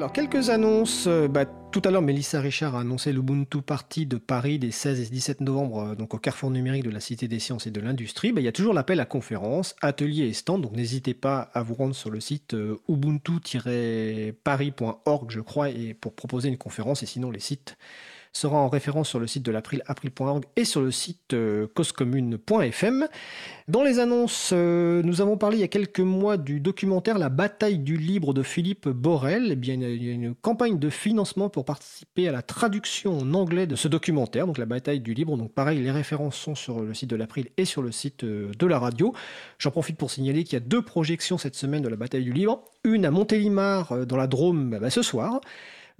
Alors quelques annonces. Euh, bah, tout à l'heure, Mélissa Richard a annoncé l'Ubuntu Party de Paris des 16 et 17 novembre, euh, donc au carrefour numérique de la Cité des Sciences et de l'Industrie. Bah, il y a toujours l'appel à conférences, ateliers et stands, donc n'hésitez pas à vous rendre sur le site euh, ubuntu-paris.org, je crois, pour proposer une conférence. Et sinon, les sites sera en référence sur le site de l'April, april.org et sur le site euh, causecommune.fm. Dans les annonces, euh, nous avons parlé il y a quelques mois du documentaire La bataille du libre de Philippe Borel. Eh bien, il y a une campagne de financement pour participer à la traduction en anglais de ce documentaire, donc La bataille du libre. Donc pareil, les références sont sur le site de l'April et sur le site euh, de la radio. J'en profite pour signaler qu'il y a deux projections cette semaine de La bataille du libre. Une à Montélimar dans la Drôme bah, ce soir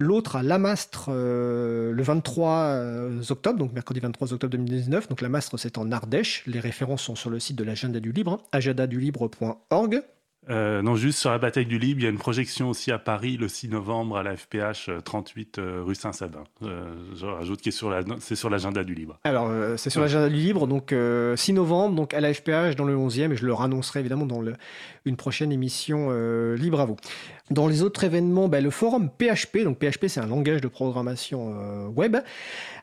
L'autre à Lamastre euh, le 23 euh, octobre, donc mercredi 23 octobre 2019. Donc Lamastre, c'est en Ardèche. Les références sont sur le site de l'agenda du libre, agenda-du-libre.org. Euh, non, juste sur la bataille du Libre, il y a une projection aussi à Paris le 6 novembre à la FPH 38 euh, euh, rue Saint-Sabin. je rajoute que c'est sur l'agenda du Libre. Alors, c'est sur l'agenda du Libre, donc 6 novembre, donc à la FPH dans le 11e, et je le annoncerai évidemment dans une prochaine émission Libre à vous. Dans les autres événements, ben, le forum PHP, donc PHP c'est un langage de programmation web,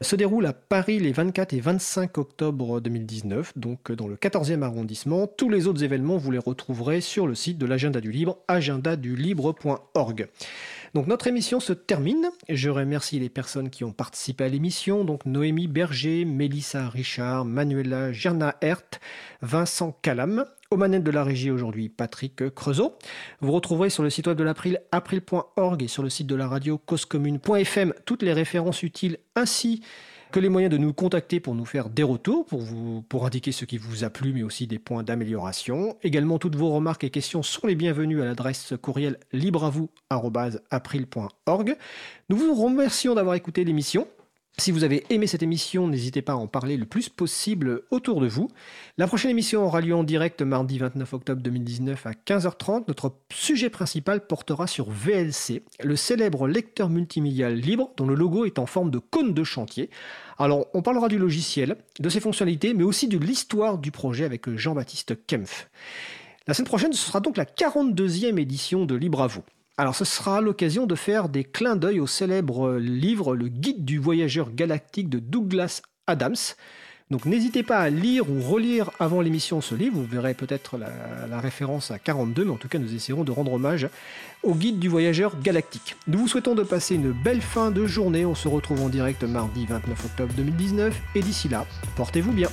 se déroule à Paris les 24 et 25 octobre 2019, donc dans le 14e arrondissement. Tous les autres événements, vous les retrouverez sur le site de l'agenda du libre, agendadulibre.org. Donc notre émission se termine. Je remercie les personnes qui ont participé à l'émission, donc Noémie Berger, Mélissa Richard, Manuela Gerna-Hert, Vincent Calam. Aux manettes de la régie aujourd'hui, Patrick Creusot. Vous retrouverez sur le site web de l'April, april.org et sur le site de la radio causecommune.fm toutes les références utiles ainsi que les moyens de nous contacter pour nous faire des retours, pour indiquer ce qui vous a plu, mais aussi des points d'amélioration. Également, toutes vos remarques et questions sont les bienvenues à l'adresse courriel libreavou.april.org. Nous vous remercions d'avoir écouté l'émission. Si vous avez aimé cette émission, n'hésitez pas à en parler le plus possible autour de vous. La prochaine émission aura lieu en direct mardi 29 octobre 2019 à 15h30. Notre sujet principal portera sur VLC, le célèbre lecteur multimédial libre dont le logo est en forme de cône de chantier. Alors, on parlera du logiciel, de ses fonctionnalités, mais aussi de l'histoire du projet avec Jean-Baptiste Kempf. La semaine prochaine, ce sera donc la 42e édition de Libre à vous. Alors ce sera l'occasion de faire des clins d'œil au célèbre livre Le Guide du voyageur galactique de Douglas Adams. Donc n'hésitez pas à lire ou relire avant l'émission ce livre, vous verrez peut-être la, référence à 42, mais en tout cas nous essaierons de rendre hommage au guide du voyageur galactique. Nous vous souhaitons de passer une belle fin de journée, on se retrouve en direct mardi 29 octobre 2019, et d'ici là, portez-vous bien.